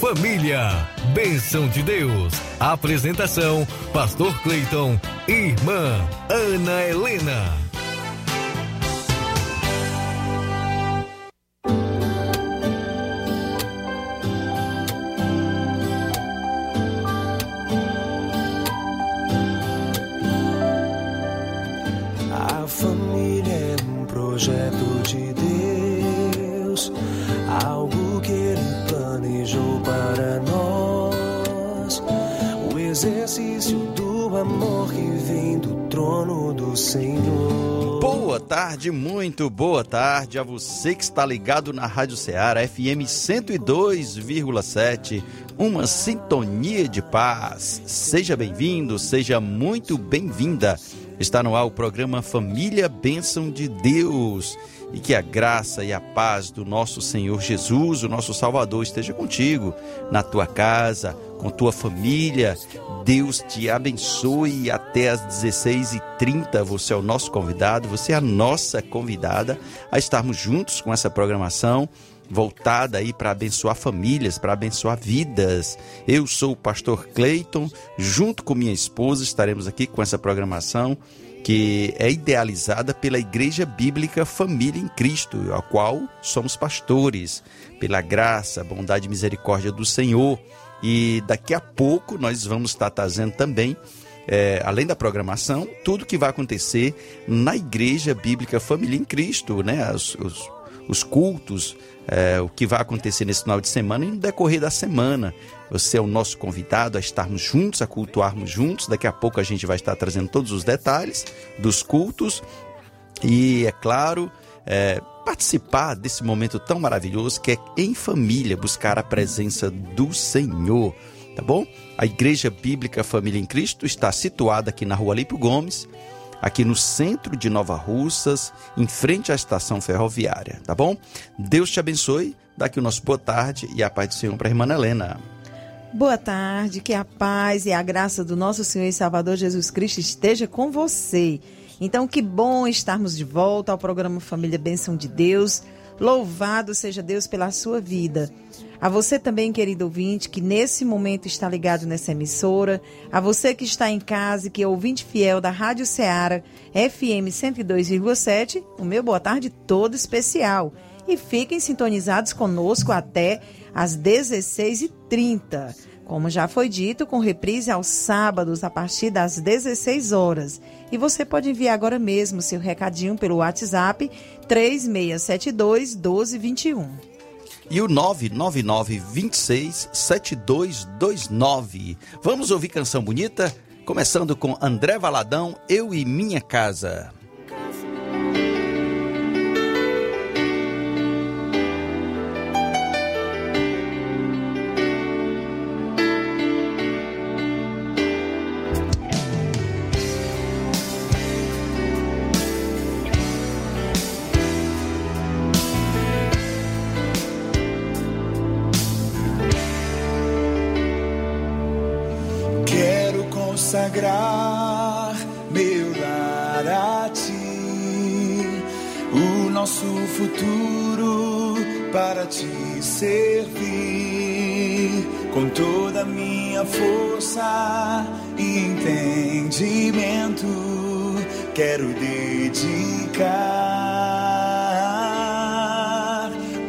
Família, bênção de Deus. Apresentação: Pastor Cleiton e Irmã Ana Helena. A família é um projeto de Deus, algo exercício do amor que vem do trono do Senhor. Boa tarde, muito boa tarde a você que está ligado na Rádio Ceará FM 102,7, uma sintonia de paz. Seja bem-vindo, seja muito bem-vinda. Está no ar o programa Família Bênção de Deus. E que a graça e a paz do nosso Senhor Jesus, o nosso Salvador, esteja contigo, na tua casa, com tua família. Deus te abençoe até às 16h30. Você é o nosso convidado, você é a nossa convidada a estarmos juntos com essa programação voltada aí para abençoar famílias, para abençoar vidas. Eu sou o pastor Cleiton, junto com minha esposa estaremos aqui com essa programação que é idealizada pela Igreja Bíblica Família em Cristo, a qual somos pastores, pela graça, bondade e misericórdia do Senhor. E daqui a pouco nós vamos estar trazendo também é, além da programação, tudo que vai acontecer na Igreja Bíblica Família em Cristo, né? Os, os, os cultos, é, o que vai acontecer nesse final de semana e no decorrer da semana. Você é o nosso convidado a estarmos juntos, a cultuarmos juntos. Daqui a pouco a gente vai estar trazendo todos os detalhes dos cultos. E, é claro, é, participar desse momento tão maravilhoso que é em família buscar a presença do Senhor. Tá bom? A Igreja Bíblica Família em Cristo está situada aqui na rua Lípio Gomes, aqui no centro de Nova Russas, em frente à estação ferroviária, tá bom? Deus te abençoe. Daqui o nosso boa tarde e a paz do Senhor para a irmã Helena. Boa tarde, que a paz e a graça do nosso Senhor e Salvador Jesus Cristo esteja com você. Então, que bom estarmos de volta ao programa Família Bênção de Deus. Louvado seja Deus pela sua vida. A você também, querido ouvinte, que nesse momento está ligado nessa emissora, a você que está em casa e que é ouvinte fiel da Rádio Ceará FM 102,7, o meu boa tarde todo especial. E fiquem sintonizados conosco até às 16h30. Como já foi dito, com reprise aos sábados a partir das 16 horas. E você pode enviar agora mesmo seu recadinho pelo WhatsApp 3672 1221 e o 999 26 7229. Vamos ouvir canção bonita? Começando com André Valadão, Eu e Minha Casa. Nosso futuro para te servir com toda a minha força e entendimento. Quero dedicar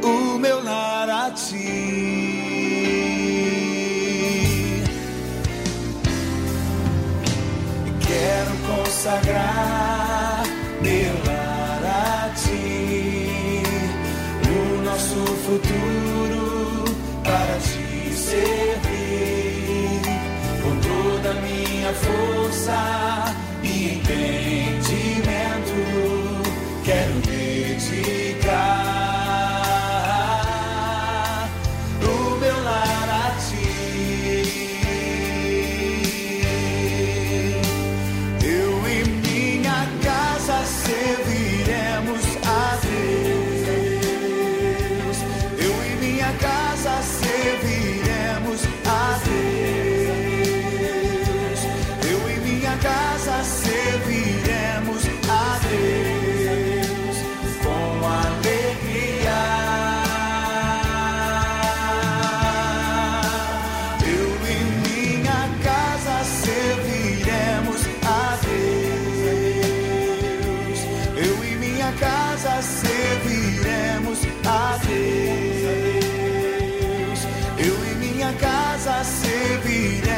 o meu lar a ti. Quero consagrar futuro casa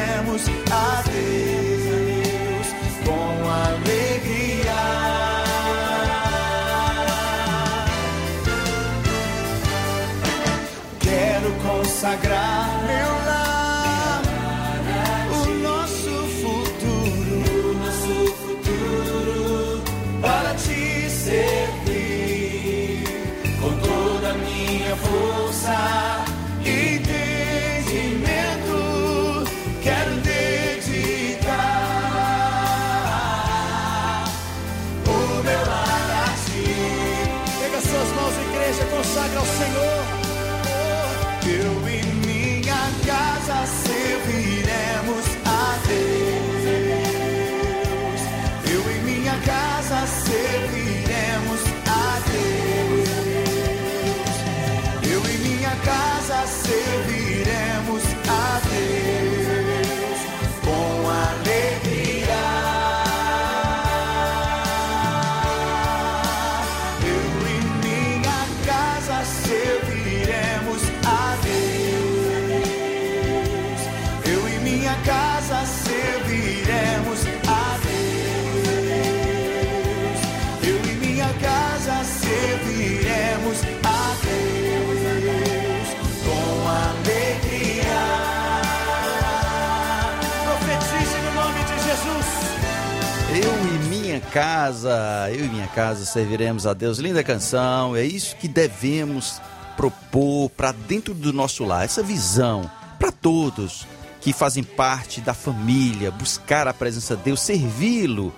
casa, eu e minha casa serviremos a Deus. Linda canção, é isso que devemos propor para dentro do nosso lar, essa visão para todos que fazem parte da família, buscar a presença de Deus, servi-lo.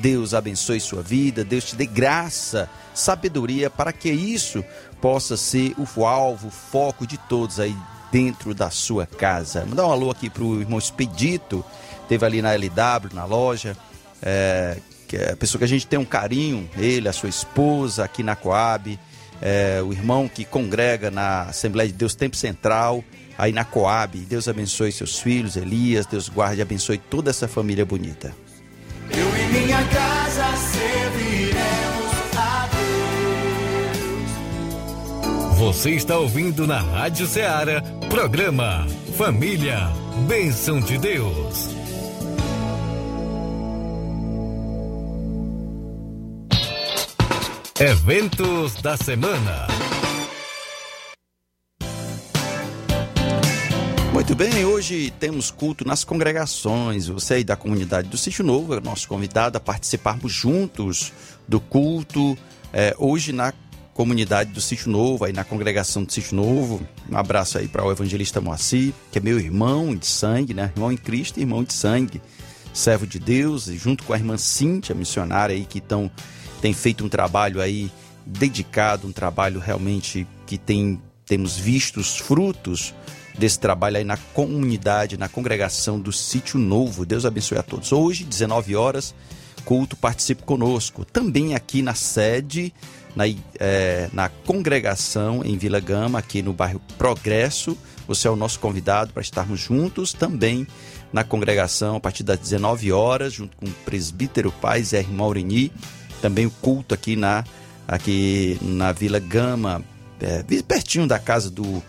Deus abençoe sua vida, Deus te dê graça, sabedoria para que isso possa ser o alvo, o foco de todos aí dentro da sua casa. Mandar um alô aqui pro irmão Expedito, teve ali na LW, na loja, é, que é a pessoa que a gente tem um carinho, ele, a sua esposa, aqui na Coab, é, o irmão que congrega na Assembleia de Deus Tempo Central, aí na Coab. Deus abençoe seus filhos, Elias, Deus guarde e abençoe toda essa família bonita. Eu e minha casa serviremos a Deus. Você está ouvindo na Rádio Ceará, programa Família, Bênção de Deus. Eventos da semana. Muito bem, hoje temos culto nas congregações. Você aí da comunidade do Sítio Novo é nosso convidado a participarmos juntos do culto. é, hoje na comunidade do Sítio Novo, aí na congregação do Sítio Novo. Um abraço aí para o evangelista Moacir, que é meu irmão de sangue, né? Irmão em Cristo e irmão de sangue. Servo de Deus, e junto com a irmã Cíntia, missionária aí, que tão, tem feito um trabalho aí dedicado, um trabalho realmente que tem temos visto os frutos desse trabalho aí na comunidade, na congregação do Sítio Novo. Deus abençoe a todos. Hoje, 19 horas, culto, participe conosco. Também aqui na sede, na, eh, na congregação em Vila Gama, aqui no bairro Progresso. Você é o nosso convidado para estarmos juntos também na congregação a partir das 19 horas, junto com o presbítero Pai Zé Maurini. Também o culto aqui na, aqui na Vila Gama, eh, pertinho da casa do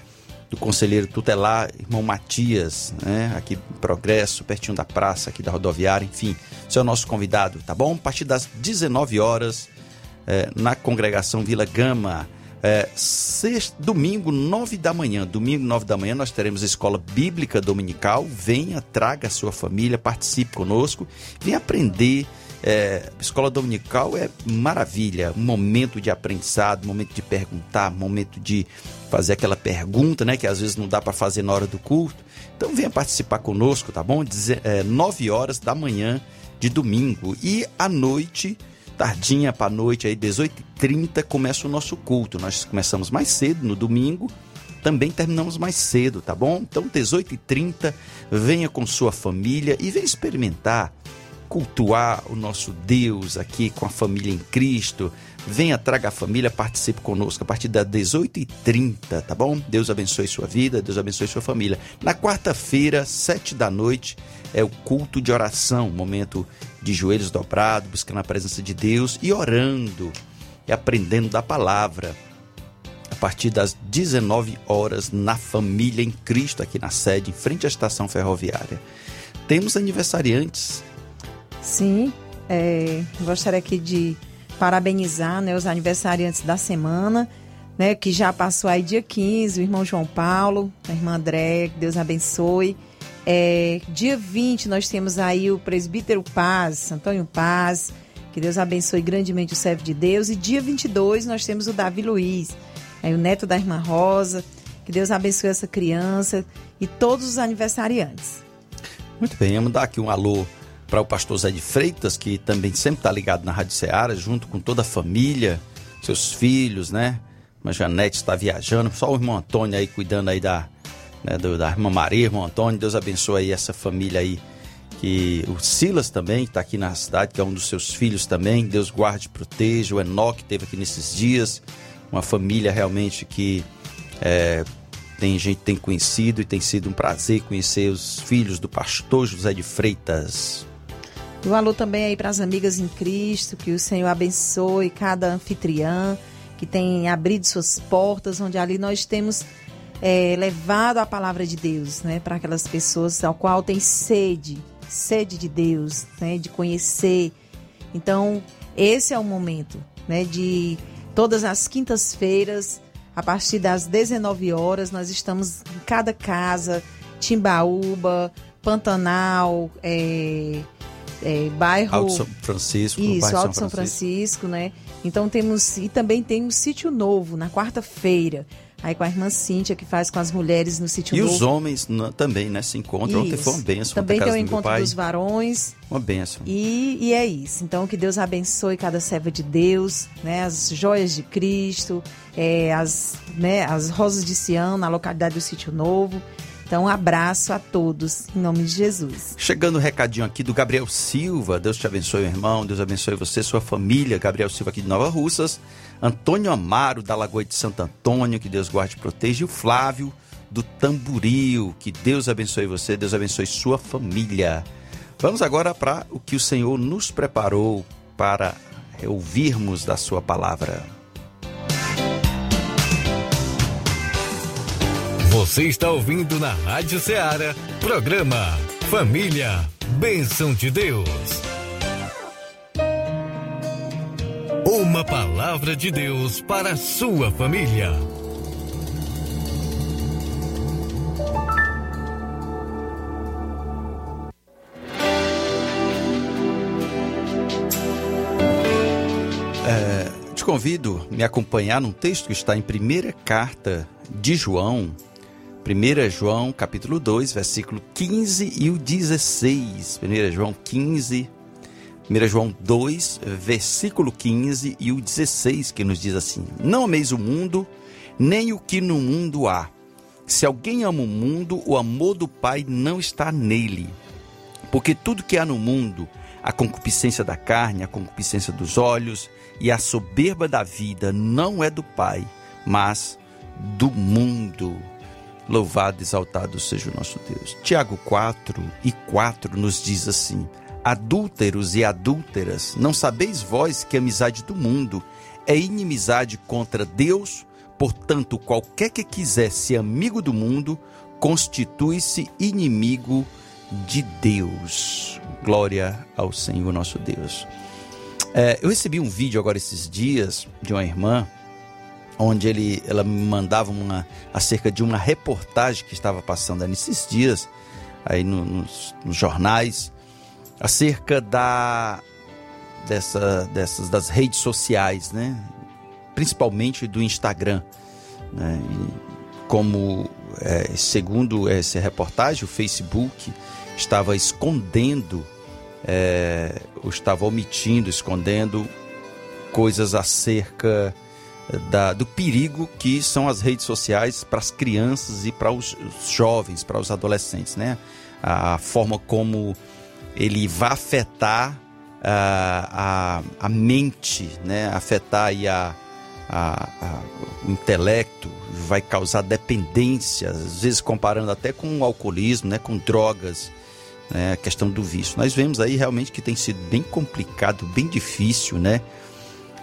do conselheiro tutelar, irmão Matias, né? Aqui em Progresso, pertinho da praça, aqui da rodoviária, enfim. Você é o nosso convidado, tá bom? A partir das 19 horas, eh, na congregação Vila Gama. É, sexta, domingo, 9 da manhã. Domingo, 9 da manhã, nós teremos a escola bíblica dominical. Venha, traga a sua família, participe conosco. Venha aprender. É, escola dominical é maravilha, momento de aprendizado, momento de perguntar, momento de fazer aquela pergunta, né, que às vezes não dá para fazer na hora do culto. Então venha participar conosco, tá bom? Deze, é, 9 horas da manhã de domingo e à noite, tardinha para noite aí 18h30 começa o nosso culto. Nós começamos mais cedo no domingo, também terminamos mais cedo, tá bom? Então 18h30, venha com sua família e venha experimentar cultuar o nosso Deus aqui com a família em Cristo. Venha, traga a família, participe conosco a partir das 18h30, tá bom? Deus abençoe sua vida, Deus abençoe sua família. Na quarta-feira, sete da noite, é o culto de oração, momento de joelhos dobrados, buscando a presença de Deus e orando e aprendendo da palavra. A partir das 19 horas na Família em Cristo, aqui na sede, em frente à estação ferroviária. Temos aniversariantes. Sim, é, gostaria aqui de parabenizar né, os aniversariantes da semana, né, que já passou aí dia 15, o irmão João Paulo, a irmã André, que Deus abençoe. É, dia 20 nós temos aí o presbítero Paz, Antônio Paz, que Deus abençoe grandemente o servo de Deus. E dia 22 nós temos o Davi Luiz, é, o neto da irmã Rosa. Que Deus abençoe essa criança e todos os aniversariantes. Muito bem, vamos dar aqui um alô para o pastor Zé de Freitas, que também sempre está ligado na Rádio Ceará, junto com toda a família, seus filhos, né? A Janete está viajando, só o irmão Antônio aí cuidando aí da, né, da irmã Maria, irmão Antônio. Deus abençoe aí essa família aí que o Silas também está aqui na cidade, que é um dos seus filhos também. Deus guarde e proteja. O Enoque teve aqui nesses dias. Uma família realmente que é, tem gente tem conhecido e tem sido um prazer conhecer os filhos do pastor José de Freitas. Um alô também aí para as amigas em Cristo, que o Senhor abençoe cada anfitriã que tem abrido suas portas, onde ali nós temos é, levado a palavra de Deus, né, para aquelas pessoas ao qual tem sede sede de Deus, né, de conhecer. Então, esse é o momento, né, de todas as quintas-feiras, a partir das 19 horas, nós estamos em cada casa, Timbaúba, Pantanal, é, é, bairro Alto São Francisco, isso, Alto São Francisco. Francisco, né? Então temos e também tem um sítio novo na quarta-feira. Aí com a irmã Cíntia, que faz com as mulheres no sítio E novo. os homens também, né? Se encontram. Ontem foi uma benção. Também tem o do encontro dos varões. Uma benção. E, e é isso. Então, que Deus abençoe cada serva de Deus, né? As joias de Cristo, é, as, né, as rosas de Sião, na localidade do Sítio Novo. Então, um abraço a todos, em nome de Jesus. Chegando o um recadinho aqui do Gabriel Silva. Deus te abençoe, irmão. Deus abençoe você, sua família. Gabriel Silva aqui de Nova Russas. Antônio Amaro, da Lagoa de Santo Antônio, que Deus guarde e proteja. E o Flávio, do Tamburil, que Deus abençoe você, Deus abençoe sua família. Vamos agora para o que o Senhor nos preparou para ouvirmos da sua palavra. Você está ouvindo na Rádio Ceará, programa Família, Bênção de Deus. Uma palavra de Deus para a sua família. É, te convido a me acompanhar num texto que está em primeira carta de João, 1 João capítulo 2, versículo 15 e o 16. 1 João 15, 1 João 2, versículo 15 e o 16, que nos diz assim: Não ameis o mundo, nem o que no mundo há. Se alguém ama o mundo, o amor do Pai não está nele. Porque tudo que há no mundo, a concupiscência da carne, a concupiscência dos olhos e a soberba da vida, não é do Pai, mas do mundo. Louvado exaltado seja o nosso Deus. Tiago 4 e 4 nos diz assim: Adúlteros e adúlteras, não sabeis vós que a amizade do mundo é inimizade contra Deus? Portanto, qualquer que quiser ser amigo do mundo, constitui-se inimigo de Deus. Glória ao Senhor nosso Deus. É, eu recebi um vídeo agora esses dias de uma irmã onde ele, ela me mandava uma acerca de uma reportagem que estava passando nesses dias aí no, nos, nos, jornais acerca da dessa, dessas das redes sociais, né? Principalmente do Instagram, né? E como é, segundo essa reportagem, o Facebook estava escondendo, é, estava omitindo, escondendo coisas acerca da, do perigo que são as redes sociais para as crianças e para os jovens, para os adolescentes, né? A, forma como ele vai afetar a, a, a mente, né? Afetar aí a, a, a, o intelecto, vai causar dependência, às vezes comparando até com o alcoolismo, né? Com drogas, né? A questão do vício. Nós vemos aí realmente que tem sido bem complicado, bem difícil, né?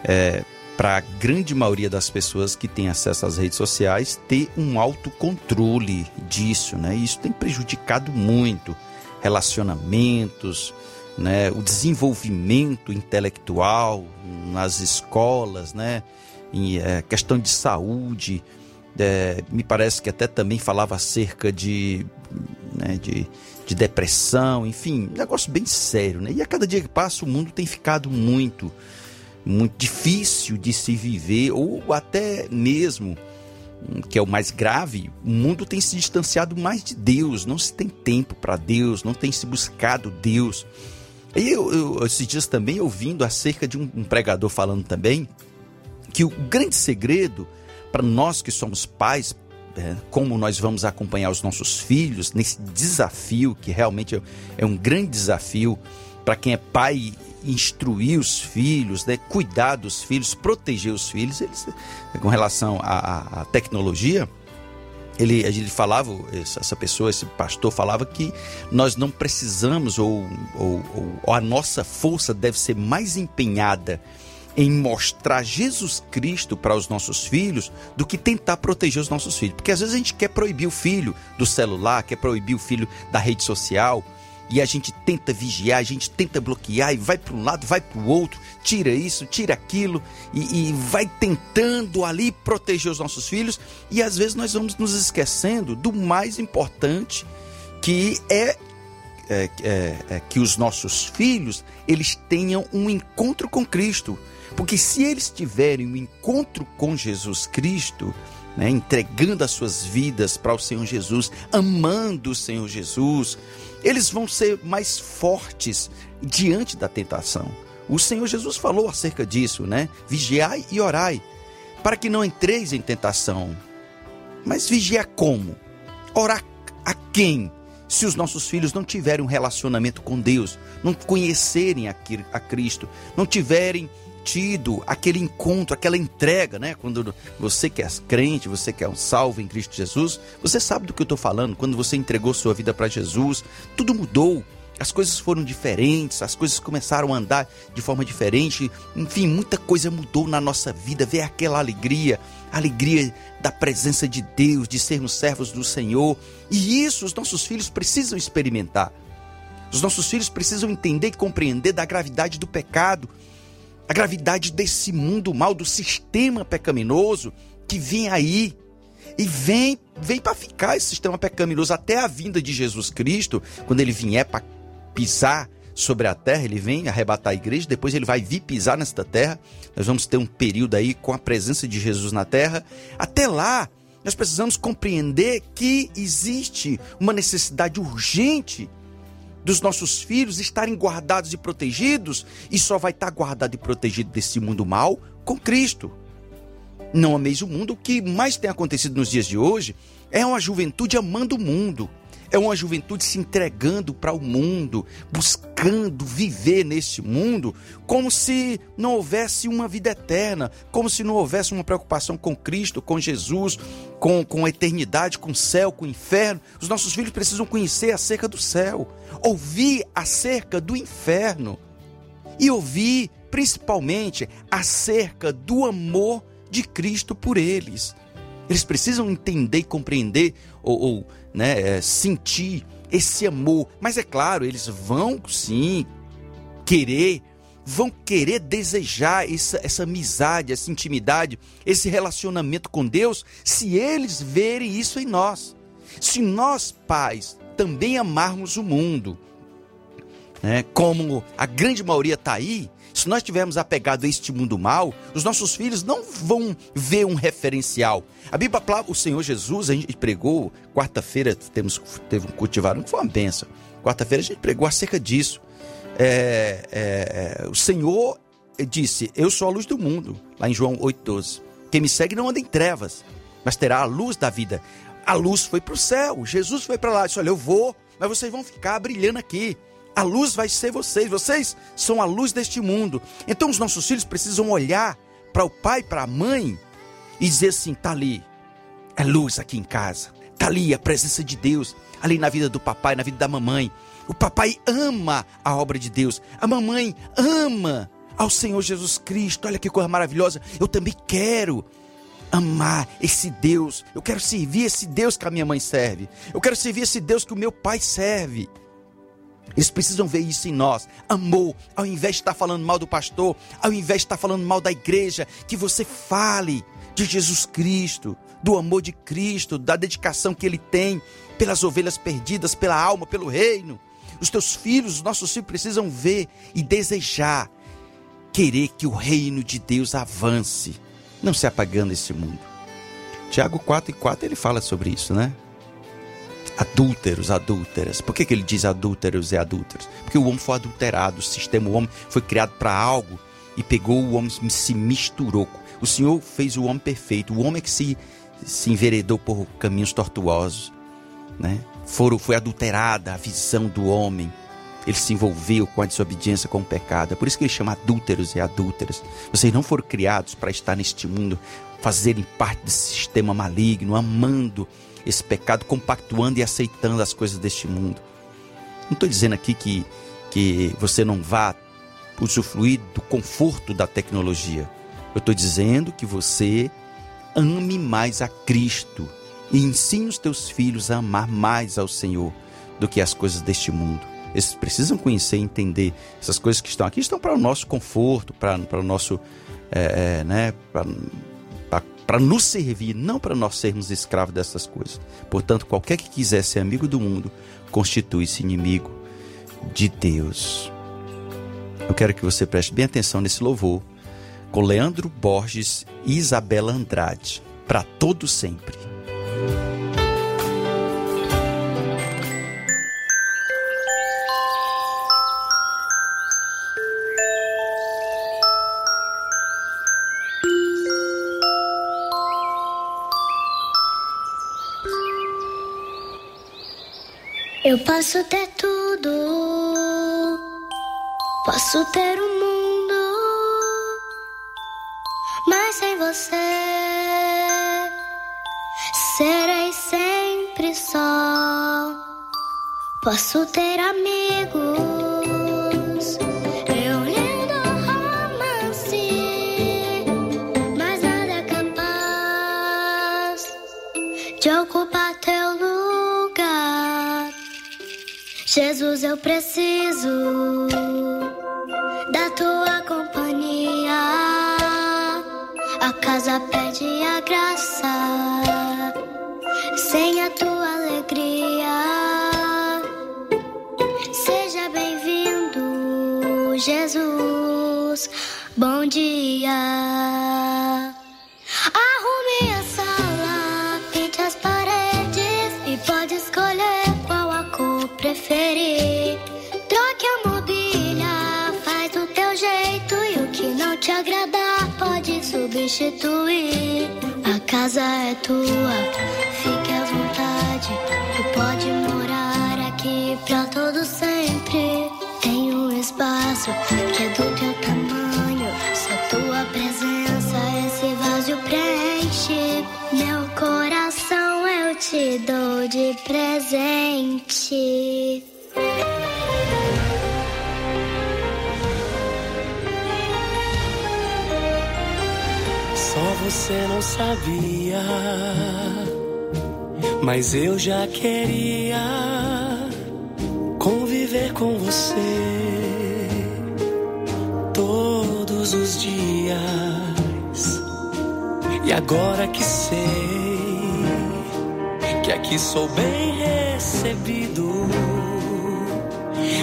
É, para a grande maioria das pessoas que têm acesso às redes sociais ter um autocontrole disso, né? Isso tem prejudicado muito relacionamentos, né? O desenvolvimento intelectual nas escolas, né? Em é, questão de saúde, é, me parece que até também falava acerca de, né, de, de depressão, enfim, negócio bem sério, né? E a cada dia que passa o mundo tem ficado muito muito difícil de se viver, ou até mesmo, hum, que é o mais grave, o mundo tem se distanciado mais de Deus, não se tem tempo para Deus, não tem se buscado Deus. E eu, eu, esses dias também ouvindo acerca de um, um pregador falando também que o grande segredo para nós que somos pais, é, como nós vamos acompanhar os nossos filhos nesse desafio, que realmente é, é um grande desafio para quem é pai instruir os filhos, né, cuidar dos filhos, proteger os filhos, eles, com relação à, à tecnologia, ele, ele falava, essa pessoa, esse pastor falava que nós não precisamos, ou, ou, ou, a nossa força deve ser mais empenhada em mostrar Jesus Cristo para os nossos filhos do que tentar proteger os nossos filhos. Porque às vezes a gente quer proibir o filho do celular, quer proibir o filho da rede social, e a gente tenta vigiar, a gente tenta bloquear e vai para um lado, vai para o outro, tira isso, tira aquilo e, e, vai tentando ali proteger os nossos filhos. E às vezes nós vamos nos esquecendo do mais importante que é, é, é, é que os nossos filhos eles tenham um encontro com Cristo, porque se eles tiverem um encontro com Jesus Cristo né, entregando as suas vidas para o Senhor Jesus, amando o Senhor Jesus, eles vão ser mais fortes diante da tentação. O Senhor Jesus falou acerca disso, né? Vigiai e orai, para que não entreis em tentação. Mas vigiar como? Orar a quem? Se os nossos filhos não tiverem um relacionamento com Deus, não conhecerem a Cristo, não tiverem tido aquele encontro, aquela entrega, né? Quando você que é crente, você que é um salvo em Cristo Jesus, você sabe do que eu estou falando. Quando você entregou sua vida para Jesus, tudo mudou. As coisas foram diferentes, as coisas começaram a andar de forma diferente. Enfim, muita coisa mudou na nossa vida. Ver aquela alegria, a alegria da presença de Deus, de sermos servos do Senhor. E isso os nossos filhos precisam experimentar. Os nossos filhos precisam entender e compreender da gravidade do pecado a gravidade desse mundo mal, do sistema pecaminoso que vem aí. E vem, vem para ficar esse sistema pecaminoso até a vinda de Jesus Cristo, quando ele vier para pisar sobre a terra, ele vem arrebatar a igreja, depois ele vai vir pisar nesta terra. Nós vamos ter um período aí com a presença de Jesus na terra. Até lá, nós precisamos compreender que existe uma necessidade urgente dos nossos filhos estarem guardados e protegidos, e só vai estar guardado e protegido desse mundo mal com Cristo. Não ameis o mundo, o que mais tem acontecido nos dias de hoje é uma juventude amando o mundo, é uma juventude se entregando para o mundo, buscando viver nesse mundo, como se não houvesse uma vida eterna, como se não houvesse uma preocupação com Cristo, com Jesus, com, com a eternidade, com o céu, com o inferno. Os nossos filhos precisam conhecer acerca do céu, ouvir acerca do inferno e ouvir principalmente acerca do amor de Cristo por eles. Eles precisam entender e compreender ou, ou né, é, sentir esse amor. Mas é claro, eles vão sim querer, vão querer desejar essa, essa amizade, essa intimidade, esse relacionamento com Deus, se eles verem isso em nós. Se nós, pais, também amarmos o mundo, né, como a grande maioria está aí, se nós tivermos apegado a este mundo mal, os nossos filhos não vão ver um referencial. A Bíblia, o Senhor Jesus, a gente pregou, quarta-feira temos, teve um cultivar, foi uma benção. Quarta-feira a gente pregou acerca disso. É, é, é, o Senhor disse: Eu sou a luz do mundo, lá em João 8,12. Quem me segue não anda em trevas, mas terá a luz da vida. A luz foi para o céu, Jesus foi para lá, disse: Olha, eu vou, mas vocês vão ficar brilhando aqui. A luz vai ser vocês, vocês são a luz deste mundo. Então os nossos filhos precisam olhar para o pai, para a mãe e dizer assim: tá ali, é luz aqui em casa, tá ali a presença de Deus, ali na vida do papai, na vida da mamãe. O papai ama a obra de Deus, a mamãe ama ao Senhor Jesus Cristo. Olha que coisa maravilhosa. Eu também quero amar esse Deus. Eu quero servir esse Deus que a minha mãe serve. Eu quero servir esse Deus que o meu pai serve. Eles precisam ver isso em nós. Amor, ao invés de estar falando mal do pastor, ao invés de estar falando mal da igreja, que você fale de Jesus Cristo, do amor de Cristo, da dedicação que ele tem pelas ovelhas perdidas, pela alma, pelo reino. Os teus filhos, os nossos filhos precisam ver e desejar, querer que o reino de Deus avance, não se apagando esse mundo. Tiago 4 e 4 ele fala sobre isso, né? Adúlteros, adúlteras. Por que, que ele diz adúlteros e adúlteras? Porque o homem foi adulterado, o sistema, o homem foi criado para algo e pegou o homem, se misturou. O Senhor fez o homem perfeito, o homem que se, se enveredou por caminhos tortuosos, né? Foi adulterada a visão do homem. Ele se envolveu com a desobediência, com o pecado. É por isso que ele chama adúlteros e adúlteras. Vocês não foram criados para estar neste mundo, fazerem parte desse sistema maligno, amando esse pecado, compactuando e aceitando as coisas deste mundo. Não estou dizendo aqui que, que você não vá usufruir do conforto da tecnologia. Eu estou dizendo que você ame mais a Cristo e ensine os teus filhos a amar mais ao Senhor do que as coisas deste mundo. Eles precisam conhecer e entender essas coisas que estão aqui estão para o nosso conforto, para, para o nosso, é, é, né, para nos servir, não para nós sermos escravos dessas coisas. Portanto, qualquer que quiser ser amigo do mundo constitui-se inimigo de Deus. Eu quero que você preste bem atenção nesse louvor com Leandro Borges e Isabela Andrade, para todo sempre. Eu posso ter tudo, posso ter o um mundo, mas sem você serei sempre só. Posso ter amigos. Jesus, eu preciso da tua companhia. A casa pede a graça, sem a tua alegria. Seja bem-vindo, Jesus. Bom dia. Troque a mobília, faz do teu jeito e o que não te agradar pode substituir. A casa é tua, fique à vontade. Tu pode morar aqui pra todo sempre. Tem um espaço que é do teu tamanho. Só tua presença esse vazio preenche. Meu coração eu te dou de presente. Você não sabia, mas eu já queria conviver com você todos os dias. E agora que sei que aqui sou bem recebido,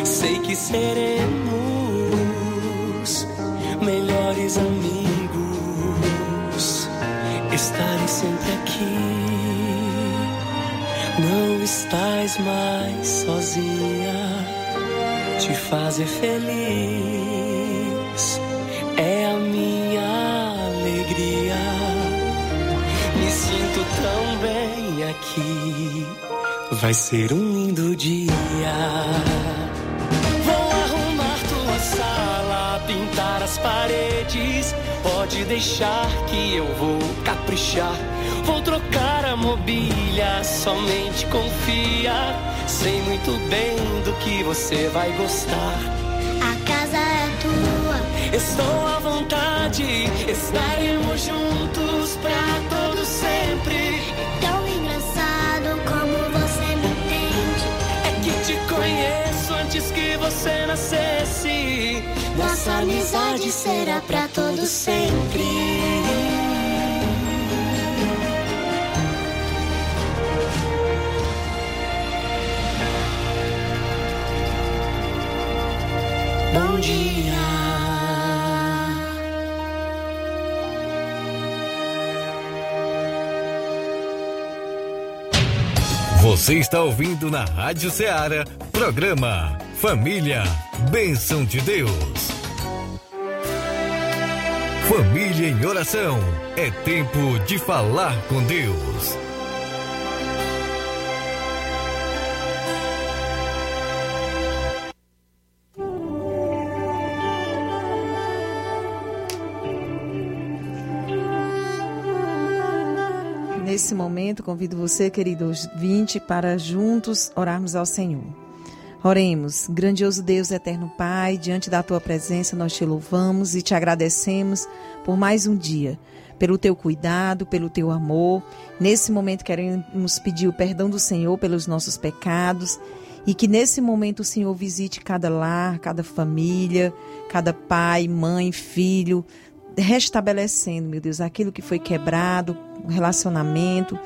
sei que seremos melhores amigos. Estarei sempre aqui, não estás mais sozinha. Te fazer feliz é a minha alegria. Me sinto tão bem aqui. Vai ser um lindo dia. Vou arrumar tua sala, pintar as paredes. Pode deixar que eu vou caprichar. Vou trocar a mobília, somente confia. Sei muito bem do que você vai gostar. A casa é tua, estou à vontade. Estaremos juntos pra todo sempre. Amizade será pra todo sempre. Bom dia. Você está ouvindo na Rádio Ceará, programa Família, Bênção de Deus. Família em oração, é tempo de falar com Deus. Nesse momento, convido você, querido ouvinte, para juntos orarmos ao Senhor. Oremos, grandioso Deus, eterno Pai, diante da tua presença nós te louvamos e te agradecemos por mais um dia, pelo teu cuidado, pelo teu amor. Nesse momento queremos pedir o perdão do Senhor pelos nossos pecados e que nesse momento o Senhor visite cada lar, cada família, cada pai, mãe, filho, restabelecendo, meu Deus, aquilo que foi quebrado, o relacionamento.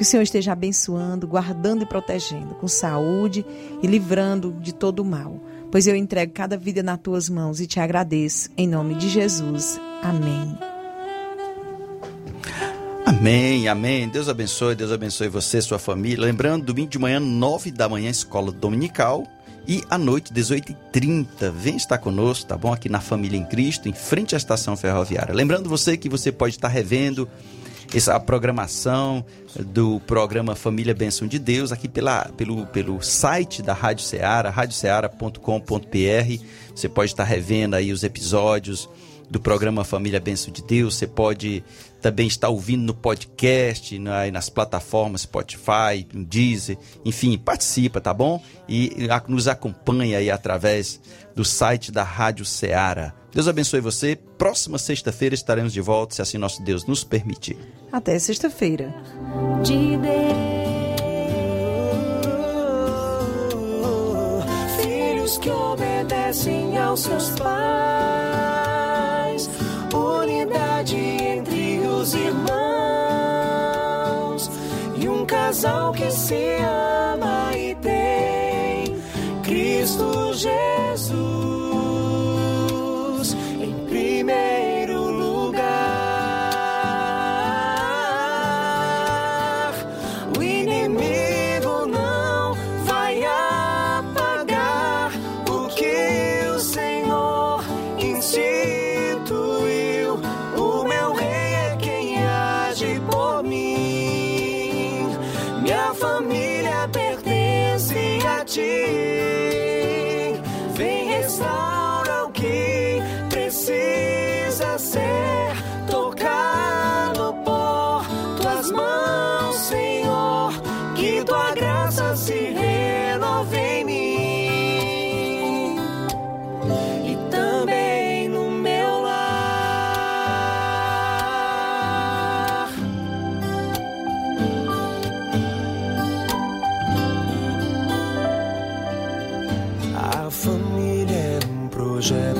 Que o Senhor esteja abençoando, guardando e protegendo, com saúde e livrando de todo o mal. Pois eu entrego cada vida nas tuas mãos e te agradeço. Em nome de Jesus. Amém. Amém, amém. Deus abençoe, Deus abençoe você, sua família. Lembrando, domingo de manhã, nove da manhã, escola dominical. E à noite, 18h30, vem estar conosco, tá bom? Aqui na Família em Cristo, em frente à estação ferroviária. Lembrando você que você pode estar revendo essa programação do programa Família Bênção de Deus aqui pela, pelo, pelo site da Rádio Ceará, radioceara.com.br. Você pode estar revendo aí os episódios do programa Família Bênção de Deus. Você pode também estar ouvindo no podcast, nas plataformas Spotify, Deezer, enfim, participa, tá bom? E nos acompanha aí através do site da Rádio Ceará. Deus abençoe você. Próxima sexta-feira estaremos de volta, se assim nosso Deus nos permitir. Até sexta-feira. De Deus, filhos que obedecem aos seus pais, unidade entre os irmãos e um casal que se ama e tem Cristo Jesus um